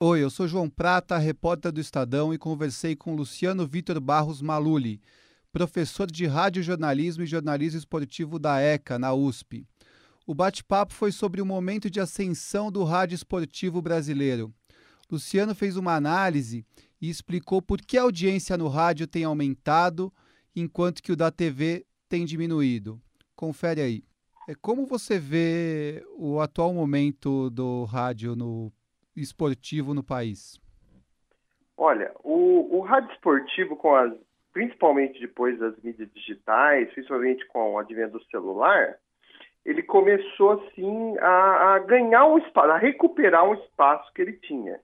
Oi, eu sou João Prata, repórter do Estadão e conversei com Luciano Vitor Barros Maluli, professor de Rádio Jornalismo e Jornalismo Esportivo da ECA, na USP. O bate-papo foi sobre o momento de ascensão do rádio esportivo brasileiro. Luciano fez uma análise e explicou por que a audiência no rádio tem aumentado, enquanto que o da TV tem diminuído. Confere aí. É, como você vê o atual momento do rádio no esportivo no país? Olha, o, o rádio esportivo, com as, principalmente depois das mídias digitais, principalmente com o advento do celular, ele começou assim a, a ganhar um espaço, a recuperar um espaço que ele tinha.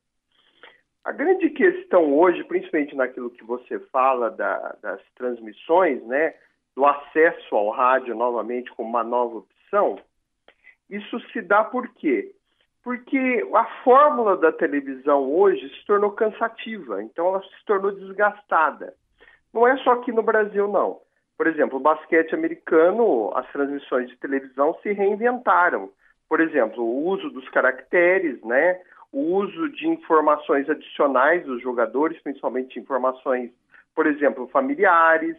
A grande questão hoje, principalmente naquilo que você fala da, das transmissões, né, do acesso ao rádio novamente como uma nova opção, isso se dá por quê? Porque a fórmula da televisão hoje se tornou cansativa, então ela se tornou desgastada. Não é só aqui no Brasil, não. Por exemplo, o basquete americano, as transmissões de televisão se reinventaram. Por exemplo, o uso dos caracteres, né? o uso de informações adicionais dos jogadores, principalmente informações, por exemplo, familiares,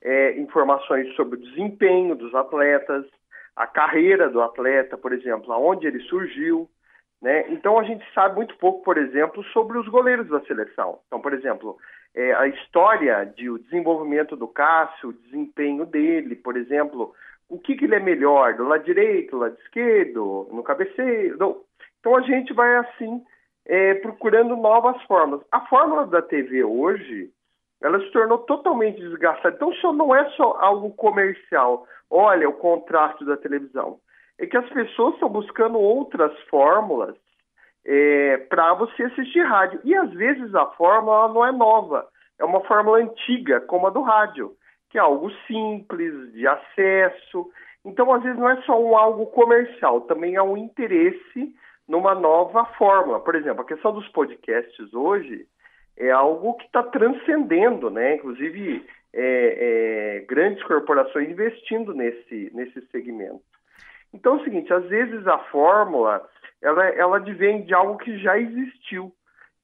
é, informações sobre o desempenho dos atletas, a carreira do atleta, por exemplo, aonde ele surgiu. Né? Então a gente sabe muito pouco, por exemplo, sobre os goleiros da seleção. Então, por exemplo, é, a história de o desenvolvimento do Cássio, o desempenho dele, por exemplo, o que, que ele é melhor, do lado direito, do lado esquerdo, no cabeceiro. Então a gente vai assim é, procurando novas formas. A fórmula da TV hoje, ela se tornou totalmente desgastada. Então isso não é só algo comercial. Olha o contraste da televisão é que as pessoas estão buscando outras fórmulas é, para você assistir rádio. E às vezes a fórmula não é nova, é uma fórmula antiga, como a do rádio, que é algo simples, de acesso. Então, às vezes, não é só um algo comercial, também é um interesse numa nova fórmula. Por exemplo, a questão dos podcasts hoje é algo que está transcendendo, né? Inclusive, é, é, grandes corporações investindo nesse, nesse segmento. Então é o seguinte, às vezes a fórmula ela, ela advém de algo que já existiu.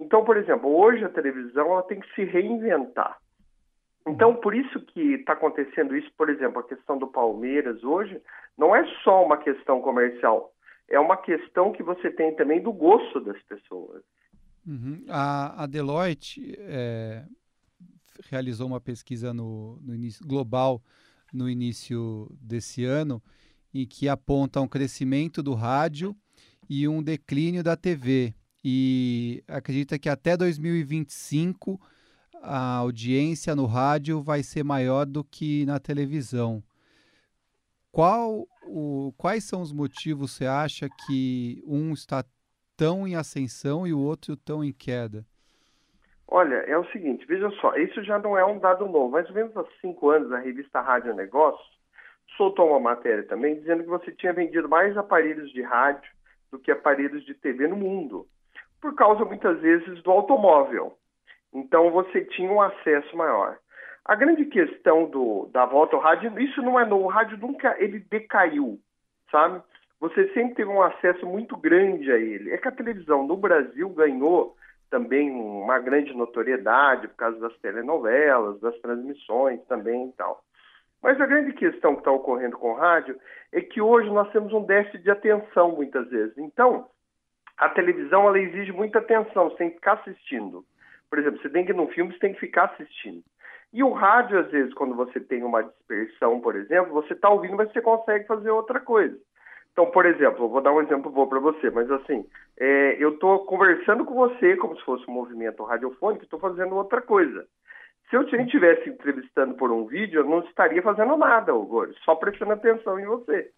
Então, por exemplo, hoje a televisão ela tem que se reinventar. Então, por isso que está acontecendo isso, por exemplo, a questão do Palmeiras hoje, não é só uma questão comercial, é uma questão que você tem também do gosto das pessoas. Uhum. A, a, Deloitte é, realizou uma pesquisa no, no início, global no início desse ano e que aponta um crescimento do rádio e um declínio da TV. E acredita que até 2025 a audiência no rádio vai ser maior do que na televisão. Qual o, quais são os motivos você acha que um está tão em ascensão e o outro tão em queda? Olha, é o seguinte, veja só, isso já não é um dado novo. Mais ou menos há cinco anos, a revista Rádio Negócios soltou uma matéria também dizendo que você tinha vendido mais aparelhos de rádio do que aparelhos de TV no mundo, por causa muitas vezes do automóvel. Então você tinha um acesso maior. A grande questão do, da volta ao rádio, isso não é novo, o rádio nunca ele decaiu, sabe? Você sempre teve um acesso muito grande a ele. É que a televisão no Brasil ganhou também uma grande notoriedade por causa das telenovelas, das transmissões também e tal. Mas a grande questão que está ocorrendo com o rádio é que hoje nós temos um déficit de atenção muitas vezes. Então, a televisão ela exige muita atenção, você tem que ficar assistindo. Por exemplo, você tem que ir num filme, você tem que ficar assistindo. E o rádio, às vezes, quando você tem uma dispersão, por exemplo, você está ouvindo, mas você consegue fazer outra coisa. Então, por exemplo, eu vou dar um exemplo bom para você, mas assim, é, eu estou conversando com você como se fosse um movimento radiofônico, estou fazendo outra coisa. Se eu estivesse entrevistando por um vídeo, eu não estaria fazendo nada, Ogor, só prestando atenção em você.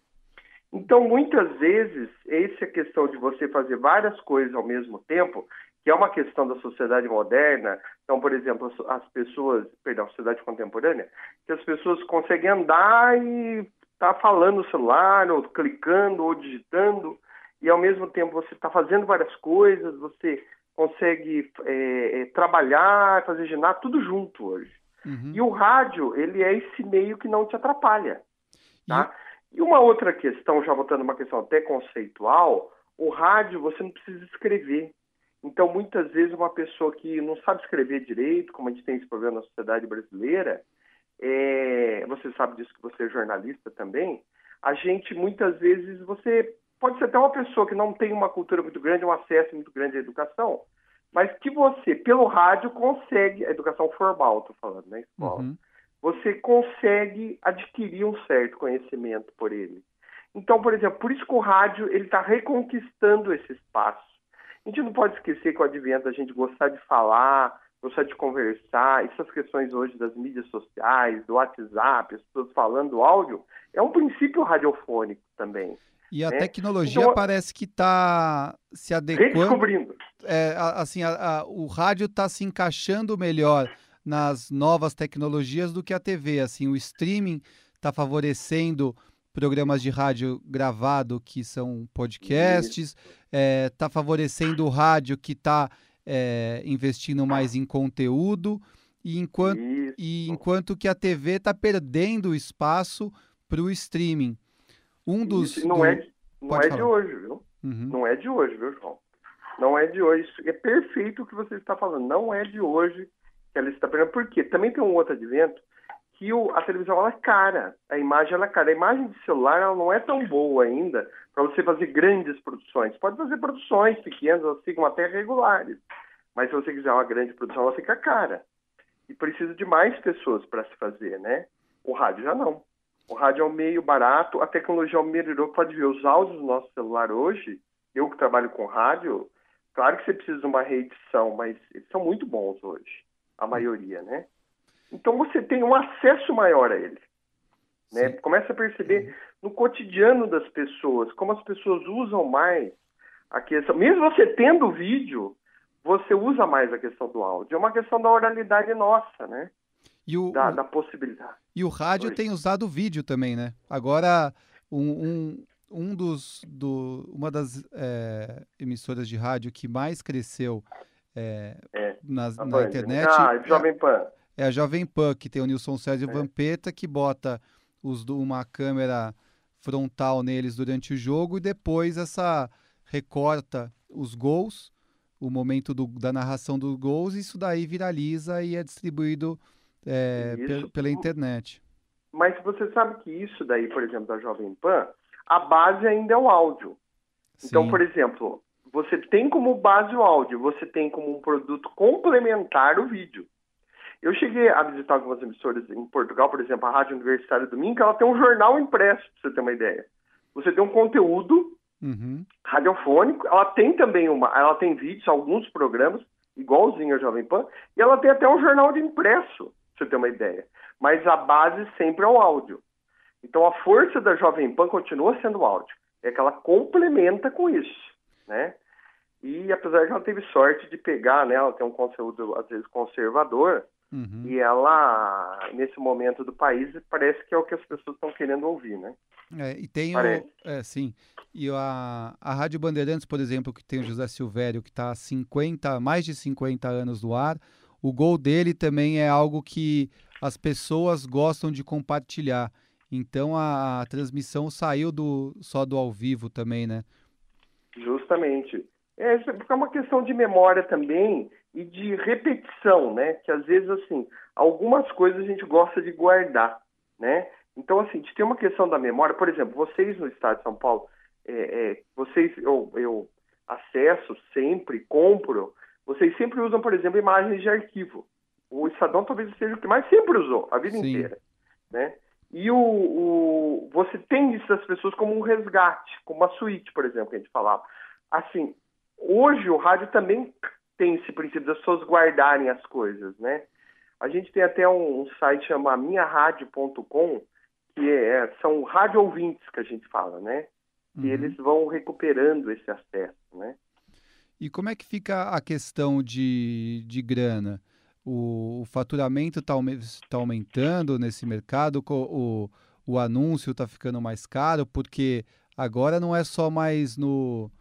Então, muitas vezes, essa questão de você fazer várias coisas ao mesmo tempo, que é uma questão da sociedade moderna, então, por exemplo, as pessoas, perdão, sociedade contemporânea, que as pessoas conseguem andar e tá falando no celular, ou clicando, ou digitando, e ao mesmo tempo você está fazendo várias coisas, você consegue é, é, trabalhar, fazer ginástica, tudo junto hoje. Uhum. E o rádio, ele é esse meio que não te atrapalha. Tá? E... e uma outra questão, já voltando uma questão até conceitual, o rádio você não precisa escrever. Então, muitas vezes, uma pessoa que não sabe escrever direito, como a gente tem esse problema na sociedade brasileira, é, você sabe disso que você é jornalista também, a gente, muitas vezes, você pode ser até uma pessoa que não tem uma cultura muito grande, um acesso muito grande à educação, mas que você, pelo rádio, consegue, a educação formal, estou falando, na né, escola, uhum. você consegue adquirir um certo conhecimento por ele. Então, por exemplo, por isso que o rádio ele está reconquistando esse espaço. A gente não pode esquecer que o advento a gente gostar de falar, gostar de conversar, essas questões hoje das mídias sociais, do WhatsApp, as pessoas falando áudio, é um princípio radiofônico também. E a né? tecnologia então, parece que está se adequando. Redescobrindo. É, assim, a, a, o rádio está se encaixando melhor nas novas tecnologias do que a TV. Assim, o streaming está favorecendo programas de rádio gravado que são podcasts, está é, tá favorecendo o rádio que está é, investindo mais em conteúdo, e enquanto, e enquanto que a TV está perdendo espaço para o streaming. Um dos. Isso não do... é, não é de hoje, viu? Uhum. Não é de hoje, viu, João? Não é de hoje. É perfeito o que você está falando. Não é de hoje que ela está perdendo. Por quê? Também tem um outro advento que o, a televisão ela é cara, a imagem ela é cara. A imagem de celular ela não é tão boa ainda para você fazer grandes produções. Pode fazer produções pequenas, elas ficam até regulares. Mas se você quiser uma grande produção, ela fica cara. E precisa de mais pessoas para se fazer, né? O rádio já não. O rádio é um meio barato, a tecnologia melhorou. Pode ver os áudios do nosso celular hoje. Eu que trabalho com rádio, claro que você precisa de uma reedição, mas eles são muito bons hoje, a maioria, né? Então você tem um acesso maior a ele. Né? Começa a perceber uhum. no cotidiano das pessoas, como as pessoas usam mais a questão. Mesmo você tendo vídeo, você usa mais a questão do áudio. É uma questão da oralidade nossa, né? O, da, da possibilidade. E o rádio Oi. tem usado vídeo também, né? Agora, um, um, um dos, do, uma das é, emissoras de rádio que mais cresceu é, é, nas, na Band. internet. Ah, Jovem Pan é a Jovem Pan, que tem o Nilson César e o é. Vampeta, que bota os, uma câmera frontal neles durante o jogo e depois essa recorta os gols, o momento do, da narração dos gols, e isso daí viraliza e é distribuído é, pela internet. Mas você sabe que isso daí, por exemplo, da Jovem Pan, a base ainda é o áudio. Então, Sim. Então, por exemplo, você tem como base o áudio, você tem como um produto complementar o vídeo. Eu cheguei a visitar algumas emissoras em Portugal, por exemplo, a Rádio Universitária do Minho, que ela tem um jornal impresso, para você ter uma ideia. Você tem um conteúdo uhum. radiofônico, ela tem também uma, ela tem vídeos, alguns programas, igualzinho a Jovem Pan, e ela tem até um jornal de impresso, você ter uma ideia. Mas a base sempre é o áudio. Então a força da Jovem Pan continua sendo o áudio. É que ela complementa com isso, né? E apesar que ela teve sorte de pegar, né? Ela tem um conteúdo às vezes conservador, Uhum. E ela, nesse momento do país, parece que é o que as pessoas estão querendo ouvir, né? É, e tem parece. o, é, sim. E a, a Rádio Bandeirantes, por exemplo, que tem o José Silvério, que está há 50, mais de 50 anos no ar, o gol dele também é algo que as pessoas gostam de compartilhar. Então a, a transmissão saiu do, só do ao vivo também, né? Justamente. É, é uma questão de memória também e de repetição, né? Que às vezes, assim, algumas coisas a gente gosta de guardar, né? Então, assim, tem uma questão da memória. Por exemplo, vocês no Estado de São Paulo, é, é, vocês, eu, eu acesso sempre, compro, vocês sempre usam, por exemplo, imagens de arquivo. O Estadão talvez seja o que mais sempre usou, a vida Sim. inteira, né? E o, o, você tem isso das pessoas como um resgate, como uma suíte, por exemplo, que a gente falava. Assim, hoje o rádio também tem esse princípio das pessoas guardarem as coisas, né? A gente tem até um, um site chamado minharadio.com, que é, são rádio ouvintes que a gente fala, né? E uhum. eles vão recuperando esse acesso, né? E como é que fica a questão de, de grana? O, o faturamento está tá aumentando nesse mercado? O, o anúncio está ficando mais caro? Porque agora não é só mais no,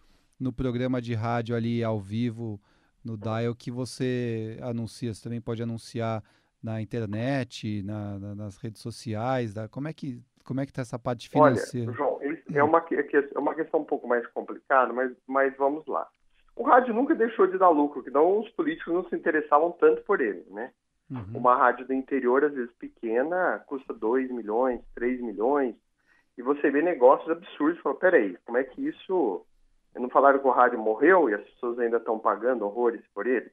no programa de rádio ali ao vivo no dial que você anuncia. Você também pode anunciar na internet, na, na, nas redes sociais. Da, como é que como é que está essa parte financeira? Olha, João, é uma, é uma questão um pouco mais complicada, mas, mas vamos lá. O rádio nunca deixou de dar lucro, que não os políticos não se interessavam tanto por ele, né? Uhum. Uma rádio do interior, às vezes pequena, custa 2 milhões, 3 milhões, e você vê negócios absurdos. Fala, peraí, como é que isso. Não falaram que o rádio morreu e as pessoas ainda estão pagando horrores por ele?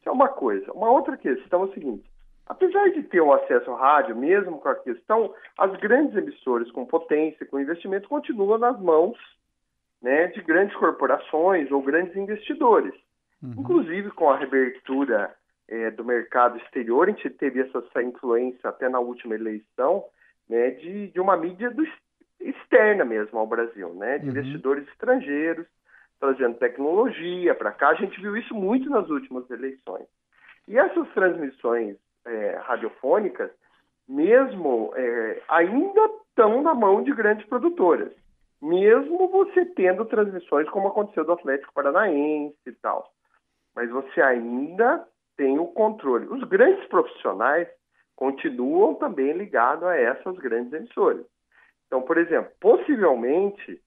Isso é uma coisa. Uma outra questão é o seguinte: apesar de ter o acesso ao rádio, mesmo com a questão, as grandes emissoras com potência, com investimento, continuam nas mãos né, de grandes corporações ou grandes investidores. Uhum. Inclusive com a reabertura é, do mercado exterior, a gente teve essa, essa influência até na última eleição né, de, de uma mídia do, externa mesmo ao Brasil, né, de uhum. investidores estrangeiros trazendo tecnologia para cá. A gente viu isso muito nas últimas eleições. E essas transmissões é, radiofônicas, mesmo é, ainda estão na mão de grandes produtoras mesmo você tendo transmissões como aconteceu do Atlético Paranaense e tal. Mas você ainda tem o controle. Os grandes profissionais continuam também ligados a essas grandes emissoras. Então, por exemplo, possivelmente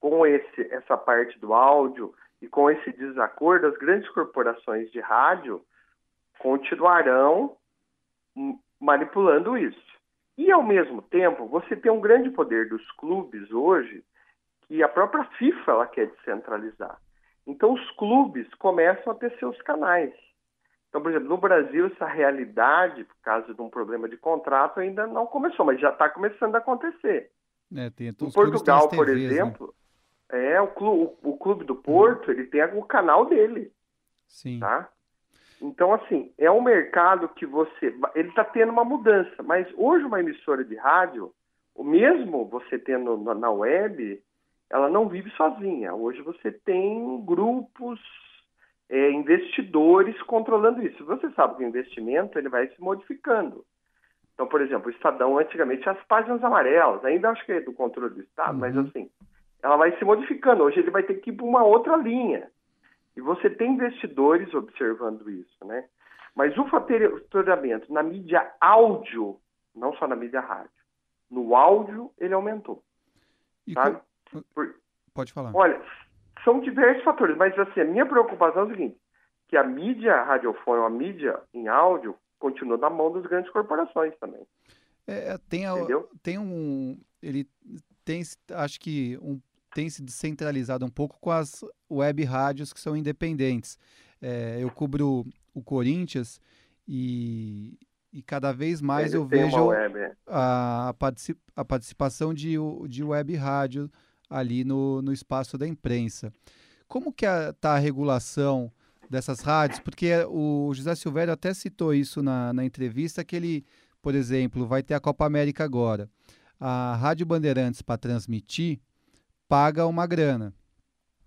com esse, essa parte do áudio e com esse desacordo, as grandes corporações de rádio continuarão manipulando isso. E, ao mesmo tempo, você tem um grande poder dos clubes hoje que a própria FIFA ela quer descentralizar. Então, os clubes começam a ter seus canais. Então, por exemplo, no Brasil, essa realidade, por causa de um problema de contrato, ainda não começou, mas já está começando a acontecer. É, tem, em Portugal, TVs, por né? exemplo, né? é, o, clube, o, o clube do Porto, ele tem o canal dele. Sim. Tá? Então, assim, é um mercado que você. Ele está tendo uma mudança, mas hoje uma emissora de rádio, mesmo você tendo na web, ela não vive sozinha. Hoje você tem grupos, é, investidores controlando isso. Você sabe que o investimento ele vai se modificando. Então, por exemplo, o Estadão antigamente as páginas amarelas, ainda acho que é do controle do Estado, uhum. mas assim, ela vai se modificando. Hoje ele vai ter que ir para uma outra linha. E você tem investidores observando isso, né? Mas o faturamento na mídia áudio, não só na mídia rádio, no áudio ele aumentou. E sabe? Por... Pode falar. Olha, são diversos fatores, mas assim, a minha preocupação é o seguinte, que a mídia radiofônica, a mídia em áudio, continua na mão das grandes corporações também. É, tem, a, tem um. Ele tem, acho que, um tem se descentralizado um pouco com as web rádios que são independentes. É, eu cubro o Corinthians e, e cada vez mais Ele eu vejo é. a, a, participação de, de web rádio ali no, no espaço da imprensa. Como que está a, a regulação dessas rádios? Porque o José Silvério até citou isso na, na entrevista, que ele, por exemplo, vai ter a Copa América agora. A Rádio Bandeirantes, para transmitir, paga uma grana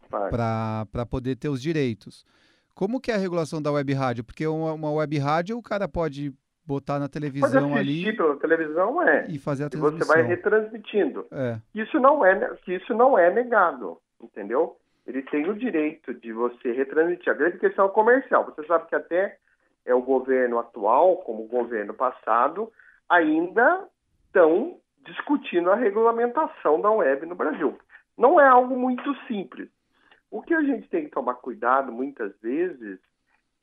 para poder ter os direitos. Como que é a regulação da web rádio? Porque uma, uma web rádio o cara pode botar na televisão pode ali pela televisão é e fazer a transmissão. E você vai retransmitindo. É. Isso não é isso não é negado, entendeu? Ele tem o direito de você retransmitir. A grande questão é o comercial. Você sabe que até é o governo atual, como o governo passado, ainda estão discutindo a regulamentação da web no Brasil. Não é algo muito simples. O que a gente tem que tomar cuidado muitas vezes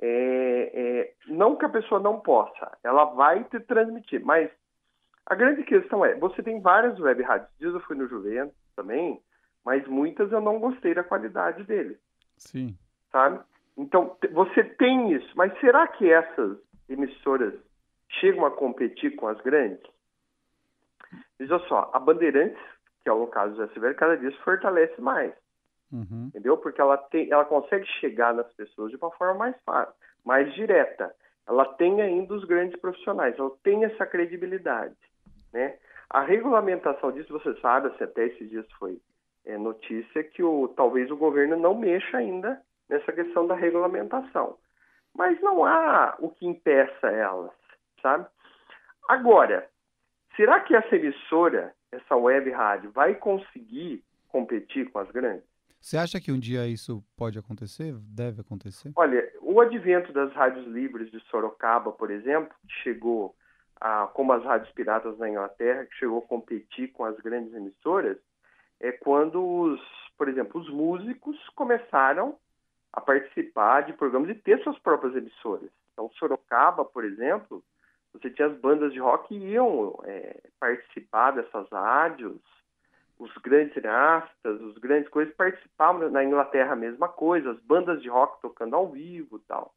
é, é não que a pessoa não possa, ela vai te transmitir, mas a grande questão é, você tem várias web rádios, dias eu fui no Juventus também, mas muitas eu não gostei da qualidade dele. Sim. Sabe? Então, você tem isso, mas será que essas emissoras chegam a competir com as grandes? Veja só, a Bandeirantes que é o caso da Silvério, cada dia se fortalece mais. Uhum. Entendeu? Porque ela, tem, ela consegue chegar nas pessoas de uma forma mais fácil, mais direta. Ela tem ainda os grandes profissionais, ela tem essa credibilidade. Né? A regulamentação disso, você sabe, assim, até esses dias foi é, notícia que o, talvez o governo não mexa ainda nessa questão da regulamentação. Mas não há o que impeça elas, sabe? Agora, será que essa emissora essa web rádio vai conseguir competir com as grandes? Você acha que um dia isso pode acontecer? Deve acontecer? Olha, o advento das rádios livres de Sorocaba, por exemplo, que chegou a, como as rádios piratas na Inglaterra, que chegou a competir com as grandes emissoras, é quando os, por exemplo, os músicos começaram a participar de programas e ter suas próprias emissoras. Então, Sorocaba, por exemplo, você tinha as bandas de rock que iam é, participar dessas rádios, os grandes cineastas, os grandes coisas participavam. Na Inglaterra, a mesma coisa, as bandas de rock tocando ao vivo tal.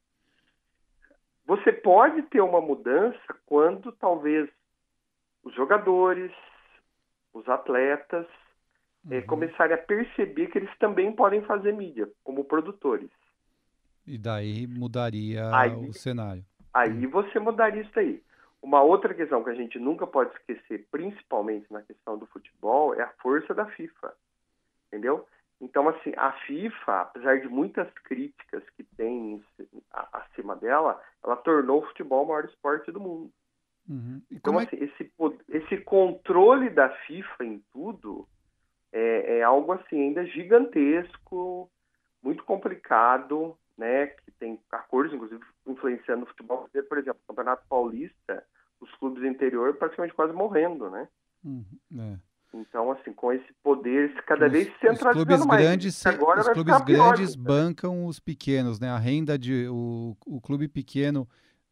Você pode ter uma mudança quando talvez os jogadores, os atletas, é, uhum. começarem a perceber que eles também podem fazer mídia como produtores. E daí mudaria aí, o cenário. Aí você mudaria isso aí. Uma outra questão que a gente nunca pode esquecer, principalmente na questão do futebol, é a força da FIFA. Entendeu? Então, assim, a FIFA, apesar de muitas críticas que tem acima dela, ela tornou o futebol o maior esporte do mundo. Uhum. Então, é... assim, esse, esse controle da FIFA em tudo é, é, algo assim ainda gigantesco, muito complicado, né? Que tem acordos, inclusive, influenciando o futebol Por exemplo, o Campeonato Paulista, os clubes do interior praticamente quase morrendo, né? Uhum. É. Então, assim, com esse poder cada os, vez centralizando os clubes mais. Grandes, agora os clubes grandes pior, bancam os pequenos, né? A renda de o, o clube pequeno,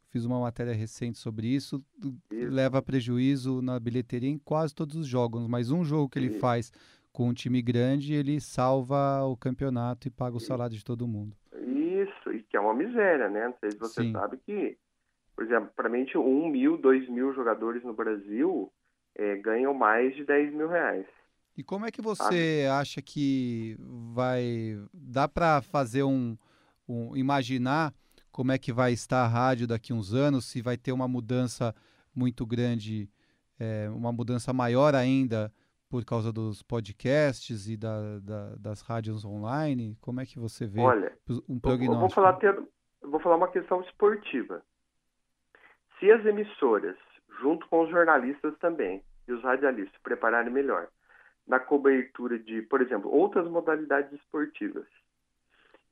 fiz uma matéria recente sobre isso, isso, leva prejuízo na bilheteria em quase todos os jogos, mas um jogo que ele isso. faz com um time grande, ele salva o campeonato e paga o salário de todo mundo. Isso, e que é uma miséria, né? Não sei se você Sim. sabe que, por exemplo, para mim, um mil, dois mil jogadores no Brasil é, ganham mais de 10 mil reais. E como é que você acha que vai. Dá para fazer um, um. imaginar como é que vai estar a rádio daqui a uns anos, se vai ter uma mudança muito grande, é, uma mudança maior ainda por causa dos podcasts e da, da, das rádios online? Como é que você vê Olha, um prognóstico? Eu vou falar, eu vou falar uma questão esportiva. Se as emissoras junto com os jornalistas também e os radialistas, prepararem melhor na cobertura de, por exemplo, outras modalidades esportivas,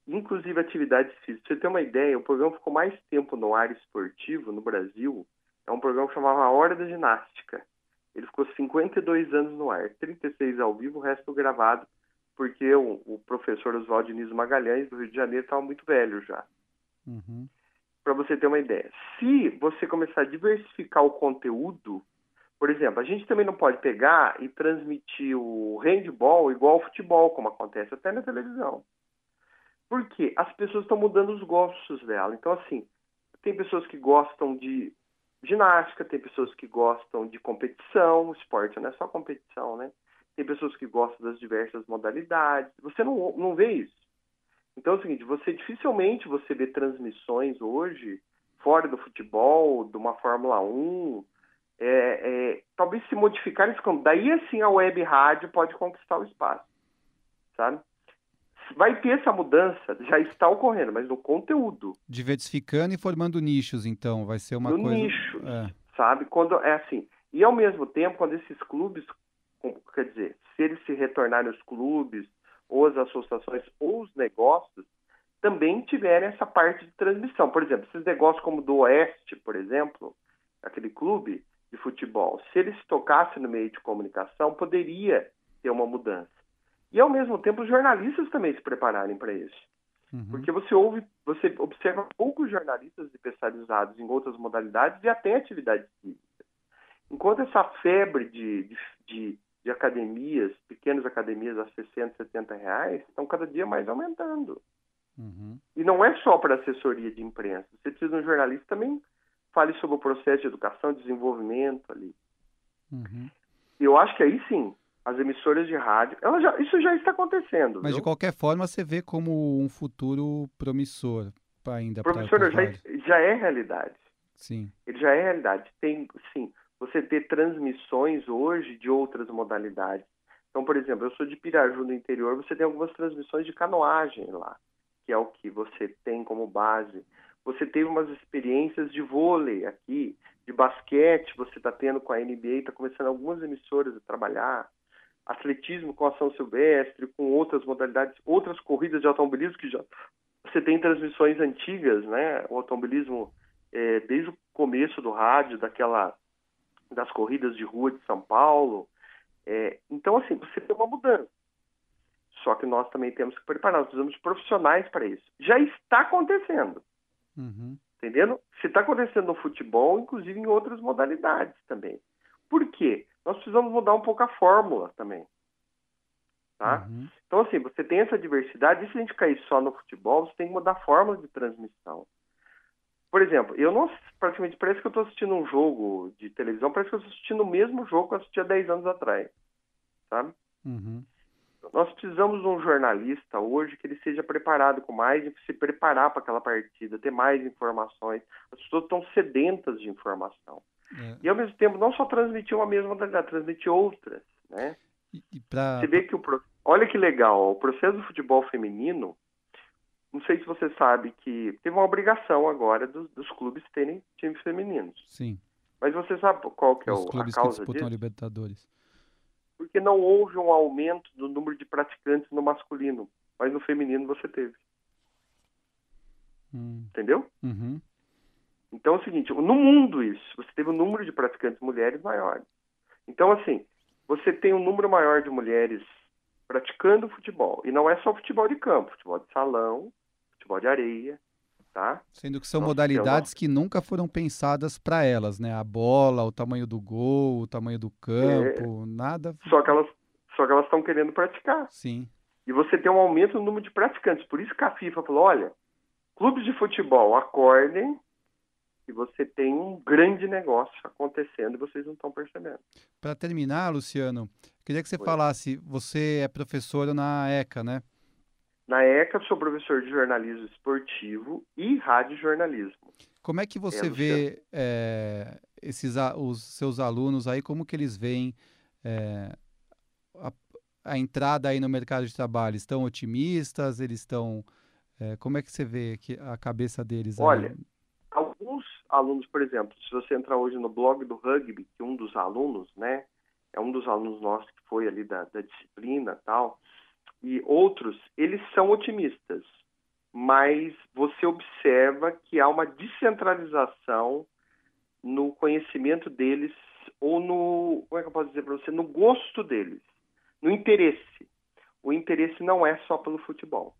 inclusive atividades físicas. Você ter uma ideia, o programa ficou mais tempo no ar esportivo no Brasil. É um programa que chamava Hora da Ginástica. Ele ficou 52 anos no ar, 36 ao vivo, o resto gravado, porque o, o professor Oswaldo Diniz Magalhães, do Rio de Janeiro, estava muito velho já. Uhum para você ter uma ideia. Se você começar a diversificar o conteúdo, por exemplo, a gente também não pode pegar e transmitir o handball igual ao futebol, como acontece até na televisão. Porque as pessoas estão mudando os gostos dela. Então, assim, tem pessoas que gostam de ginástica, tem pessoas que gostam de competição, esporte não é só competição, né? Tem pessoas que gostam das diversas modalidades. Você não, não vê isso. Então é o seguinte, você dificilmente você vê transmissões hoje fora do futebol, de uma Fórmula 1, é, é, talvez se modificar esse campo. Daí assim a web rádio pode conquistar o espaço, sabe? Vai ter essa mudança, já está ocorrendo, mas no conteúdo. Diversificando e formando nichos, então, vai ser uma no coisa... nichos, é. sabe? Quando é assim. E ao mesmo tempo, quando esses clubes, quer dizer, se eles se retornarem os clubes, ou as associações ou os negócios também tiverem essa parte de transmissão. Por exemplo, esses negócios como do Oeste, por exemplo, aquele clube de futebol, se eles tocassem no meio de comunicação, poderia ter uma mudança. E ao mesmo tempo os jornalistas também se prepararem para isso. Uhum. Porque você ouve, você observa poucos jornalistas especializados em outras modalidades e até atividades físicas. Enquanto essa febre de, de, de de academias, pequenas academias a 60, 70 reais, estão cada dia mais aumentando. Uhum. E não é só para assessoria de imprensa. Você precisa de um jornalista também fale sobre o processo de educação desenvolvimento ali. Uhum. Eu acho que aí sim, as emissoras de rádio, já, isso já está acontecendo. Mas viu? de qualquer forma, você vê como um futuro promissor ainda. Pra já, já é realidade. Sim. Ele já é realidade. Tem, sim você ter transmissões hoje de outras modalidades. Então, por exemplo, eu sou de Piraju, no interior, você tem algumas transmissões de canoagem lá, que é o que você tem como base. Você teve umas experiências de vôlei aqui, de basquete, você está tendo com a NBA, está começando algumas emissoras a trabalhar. Atletismo com ação silvestre, com outras modalidades, outras corridas de automobilismo que já você tem transmissões antigas, né? O automobilismo é, desde o começo do rádio, daquela das corridas de rua de São Paulo. É, então, assim, você tem uma mudança. Só que nós também temos que preparar, nós precisamos de profissionais para isso. Já está acontecendo. Uhum. Entendendo? Se está acontecendo no futebol, inclusive em outras modalidades também. Por quê? Nós precisamos mudar um pouco a fórmula também. Tá? Uhum. Então, assim, você tem essa diversidade, e se a gente cair só no futebol, você tem que mudar a fórmula de transmissão. Por exemplo, eu não praticamente parece que eu estou assistindo um jogo de televisão, parece que eu estou assistindo o mesmo jogo que eu assisti há 10 anos atrás. Sabe? Uhum. Nós precisamos de um jornalista hoje que ele seja preparado com mais, se preparar para aquela partida, ter mais informações. As pessoas estão sedentas de informação. É. E ao mesmo tempo, não só transmitir uma mesma modalidade, transmitir outras, né? E, e pra... Você vê que o olha que legal, o processo do futebol feminino, não sei se você sabe que teve uma obrigação agora dos, dos clubes terem times femininos. Sim. Mas você sabe qual que é Os o, clubes a causa que disputam disso? Libertadores porque não houve um aumento do número de praticantes no masculino, mas no feminino você teve. Hum. Entendeu? Uhum. Então é o seguinte, no mundo isso, você teve um número de praticantes mulheres maiores. Então, assim, você tem um número maior de mulheres praticando futebol. E não é só futebol de campo, futebol de salão, futebol de areia, tá? Sendo que são Nossa, modalidades que nunca foram pensadas para elas, né? A bola, o tamanho do gol, o tamanho do campo, é... nada. Só que elas só que elas estão querendo praticar. Sim. E você tem um aumento no número de praticantes. Por isso que a FIFA falou, olha, clubes de futebol, acordem que você tem um grande negócio acontecendo e vocês não estão percebendo. Para terminar, Luciano, queria que você Foi. falasse, você é professor na ECA, né? Na ECA, sou professor de jornalismo esportivo e radiojornalismo. Como é que você é, vê é, esses, os seus alunos aí, como que eles veem é, a, a, entrada aí no mercado de trabalho? Estão otimistas? Eles estão... É, como é que você vê que, a cabeça deles? Olha, aí? alguns alunos, por exemplo, se você entrar hoje no blog do rugby, que um dos alunos, né, é um dos alunos nossos que foi ali da, da disciplina tal, e outros, eles são otimistas, mas você observa que há uma descentralização no conhecimento deles ou no, como é que eu posso dizer para você, no gosto deles, no interesse. O interesse não é só pelo futebol.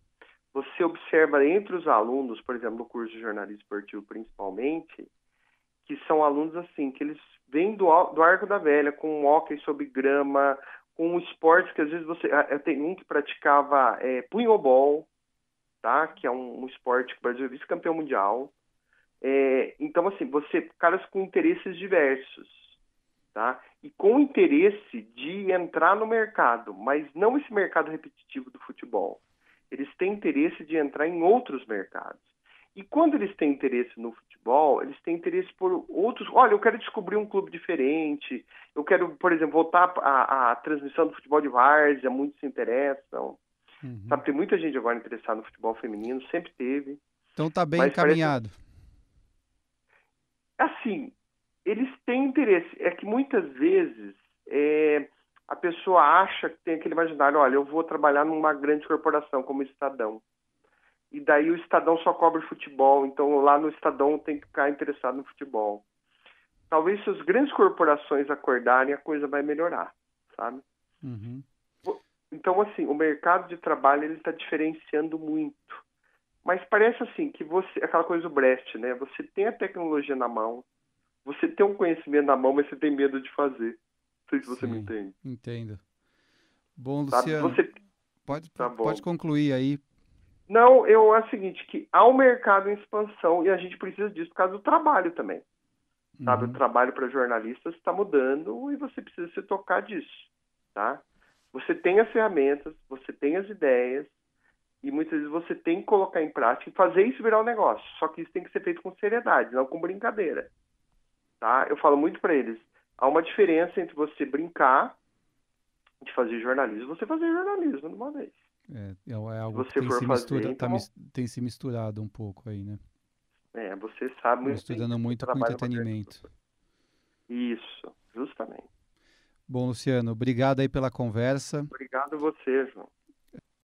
Você observa entre os alunos, por exemplo, no curso de jornalismo esportivo principalmente, que são alunos assim, que eles vêm do, do Arco da Velha, com um hockey sobre grama, com esportes que às vezes você. Ah, eu tenho um que praticava é, punhobol, tá? Que é um, um esporte que o Brasil é vice-campeão mundial. É, então, assim, você. Caras com interesses diversos, tá? E com interesse de entrar no mercado, mas não esse mercado repetitivo do futebol. Eles têm interesse de entrar em outros mercados. E quando eles têm interesse no futebol, eles têm interesse por outros. Olha, eu quero descobrir um clube diferente. Eu quero, por exemplo, voltar à, transmissão do futebol de várzea. Muitos se interessam. Uhum. Sabe, tem muita gente agora interessada no futebol feminino, sempre teve. Então tá bem encaminhado. Parece... Assim, eles têm interesse. É que muitas vezes é, a pessoa acha que tem aquele imaginário, olha, eu vou trabalhar numa grande corporação como Estadão e daí o Estadão só cobre futebol, então lá no Estadão tem que ficar interessado no futebol. Talvez se as grandes corporações acordarem, a coisa vai melhorar, sabe? Uhum. Então, assim, o mercado de trabalho ele está diferenciando muito. Mas parece assim que você, aquela coisa do Brecht, né? Você tem a tecnologia na mão, você tem um conhecimento na mão, mas você tem medo de fazer. Não sei se você Sim, me entende. Entendo. Bom, Luciano, você... pode, tá pode concluir aí não, eu é o seguinte, que há um mercado em expansão e a gente precisa disso por causa do trabalho também. Uhum. Sabe, o trabalho para jornalistas está mudando e você precisa se tocar disso, tá? Você tem as ferramentas, você tem as ideias e muitas vezes você tem que colocar em prática e fazer isso virar um negócio. Só que isso tem que ser feito com seriedade, não com brincadeira, tá? Eu falo muito para eles, há uma diferença entre você brincar de fazer jornalismo e você fazer jornalismo de uma vez. É, é, é algo que tem se, mistura, tá, então... tem se misturado um pouco aí, né? É, você sabe muito. Misturando muito com entretenimento. Isso, justamente. Bom, Luciano, obrigado aí pela conversa. Obrigado a você, João.